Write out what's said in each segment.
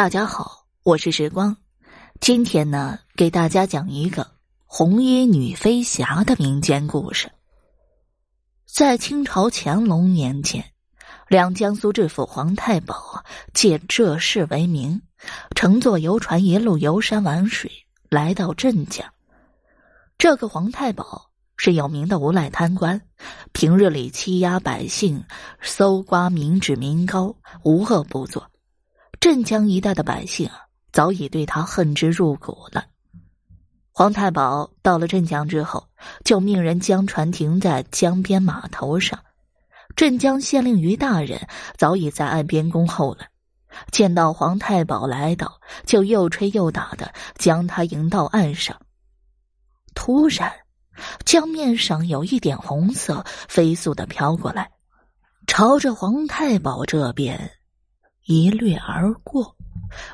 大家好，我是时光。今天呢，给大家讲一个红衣女飞侠的民间故事。在清朝乾隆年间，两江苏知府皇太保借这事为名，乘坐游船一路游山玩水，来到镇江。这个皇太保是有名的无赖贪官，平日里欺压百姓，搜刮民脂民膏，无恶不作。镇江一带的百姓，早已对他恨之入骨了。皇太保到了镇江之后，就命人将船停在江边码头上。镇江县令于大人早已在岸边恭候了，见到皇太保来到，就又吹又打的将他迎到岸上。突然，江面上有一点红色飞速的飘过来，朝着皇太保这边。一掠而过，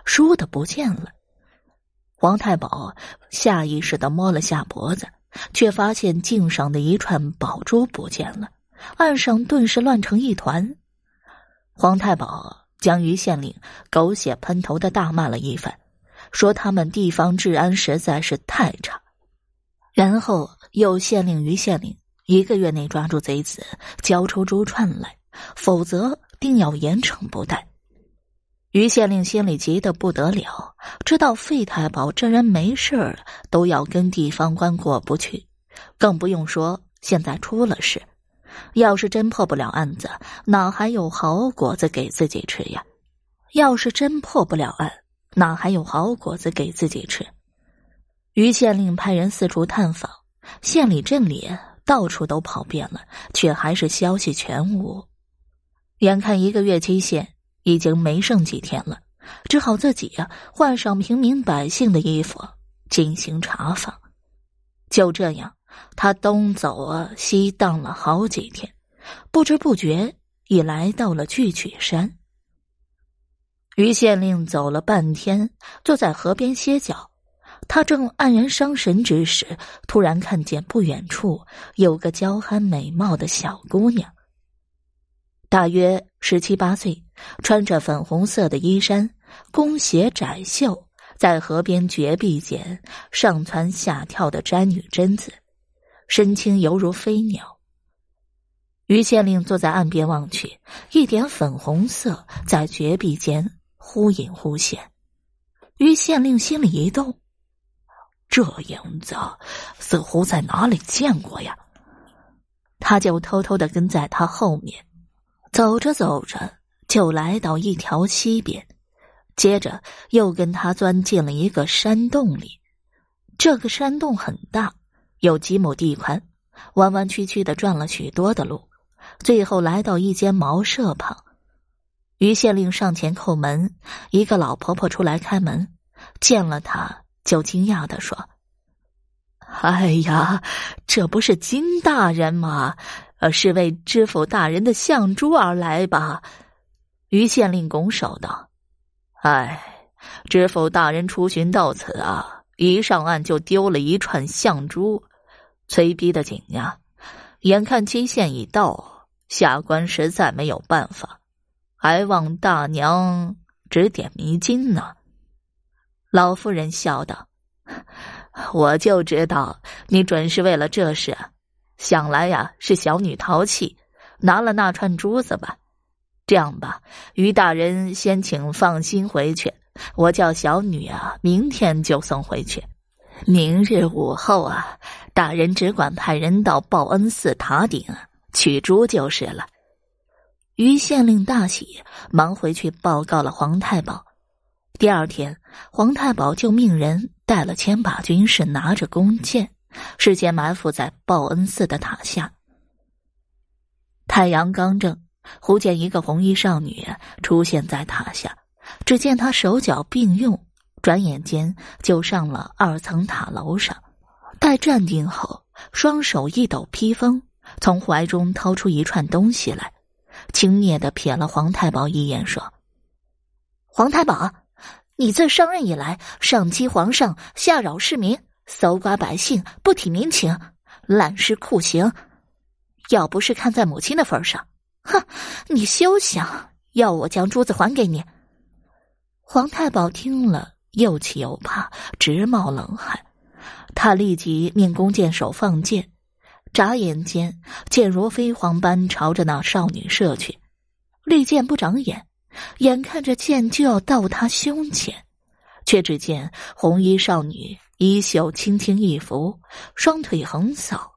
倏的不见了。皇太保下意识的摸了下脖子，却发现颈上的一串宝珠不见了，岸上顿时乱成一团。皇太保将于县令狗血喷头的大骂了一番，说他们地方治安实在是太差，然后又限令于县令一个月内抓住贼子，交出珠串来，否则定要严惩不贷。于县令心里急得不得了，知道费太保这人没事儿都要跟地方官过不去，更不用说现在出了事。要是真破不了案子，哪还有好果子给自己吃呀？要是真破不了案，哪还有好果子给自己吃？于县令派人四处探访，县里镇里到处都跑遍了，却还是消息全无。眼看一个月期限。已经没剩几天了，只好自己呀换上平民百姓的衣服进行查访。就这样，他东走啊西荡了好几天，不知不觉已来到了巨曲山。于县令走了半天，坐在河边歇脚。他正黯然伤神之时，突然看见不远处有个娇憨美貌的小姑娘。大约十七八岁，穿着粉红色的衣衫，弓鞋窄袖，在河边绝壁间上蹿下跳的织女贞子，身轻犹如飞鸟。于县令坐在岸边望去，一点粉红色在绝壁间忽隐忽现。于县令心里一动，这影子似乎在哪里见过呀？他就偷偷的跟在他后面。走着走着，就来到一条溪边，接着又跟他钻进了一个山洞里。这个山洞很大，有几亩地宽，弯弯曲曲的转了许多的路，最后来到一间茅舍旁。于县令上前叩门，一个老婆婆出来开门，见了他就惊讶的说：“哎呀，这不是金大人吗？”呃，是为知府大人的相珠而来吧？于县令拱手道：“哎，知府大人出巡到此啊，一上岸就丢了一串相珠，催逼的紧呀！眼看期限已到，下官实在没有办法，还望大娘指点迷津呢。”老妇人笑道：“ 我就知道你准是为了这事。”想来呀，是小女淘气，拿了那串珠子吧。这样吧，于大人先请放心回去，我叫小女啊，明天就送回去。明日午后啊，大人只管派人到报恩寺塔顶取珠就是了。于县令大喜，忙回去报告了皇太保。第二天，皇太保就命人带了千把军士，拿着弓箭。事先埋伏在报恩寺的塔下。太阳刚正，忽见一个红衣少女出现在塔下。只见她手脚并用，转眼间就上了二层塔楼上。待站定后，双手一抖披风，从怀中掏出一串东西来，轻蔑的瞥了皇太保一眼，说：“皇太保，你自上任以来，上欺皇上，下扰市民。”搜刮百姓，不体民情，滥施酷刑。要不是看在母亲的份上，哼，你休想要我将珠子还给你。皇太保听了，又气又怕，直冒冷汗。他立即命弓箭手放箭，眨眼间，箭如飞蝗般朝着那少女射去。利箭不长眼，眼看着箭就要到他胸前，却只见红衣少女衣袖轻轻一拂，双腿横扫，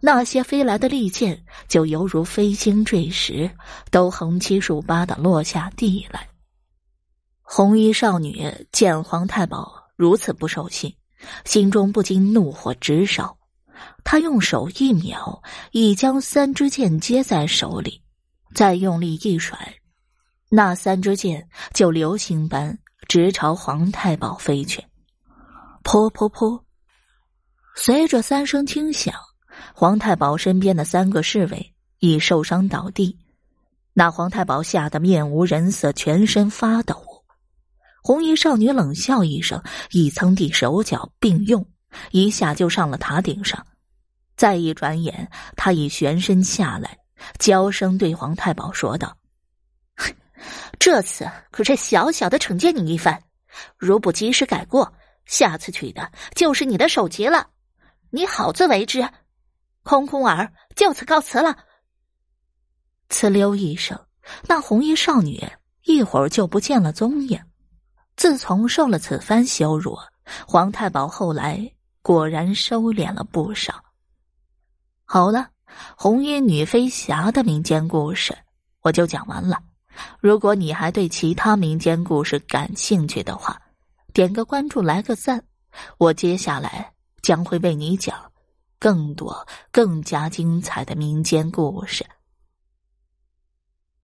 那些飞来的利剑就犹如飞星坠石，都横七竖八的落下地来。红衣少女见皇太保如此不守信。心中不禁怒火直烧，她用手一秒，已将三支箭接在手里，再用力一甩，那三支箭就流星般直朝皇太保飞去。噗噗噗！随着三声轻响，皇太保身边的三个侍卫已受伤倒地，那皇太保吓得面无人色，全身发抖。红衣少女冷笑一声，一蹭地手脚并用，一下就上了塔顶上。再一转眼，她已旋身下来，娇声对皇太保说道：“ 这次可是小小的惩戒你一番，如不及时改过，下次取的就是你的首级了。你好自为之。空空儿就此告辞了。”呲溜一声，那红衣少女一会儿就不见了踪影。自从受了此番羞辱，皇太保后来果然收敛了不少。好了，红衣女飞侠的民间故事我就讲完了。如果你还对其他民间故事感兴趣的话，点个关注，来个赞，我接下来将会为你讲更多、更加精彩的民间故事。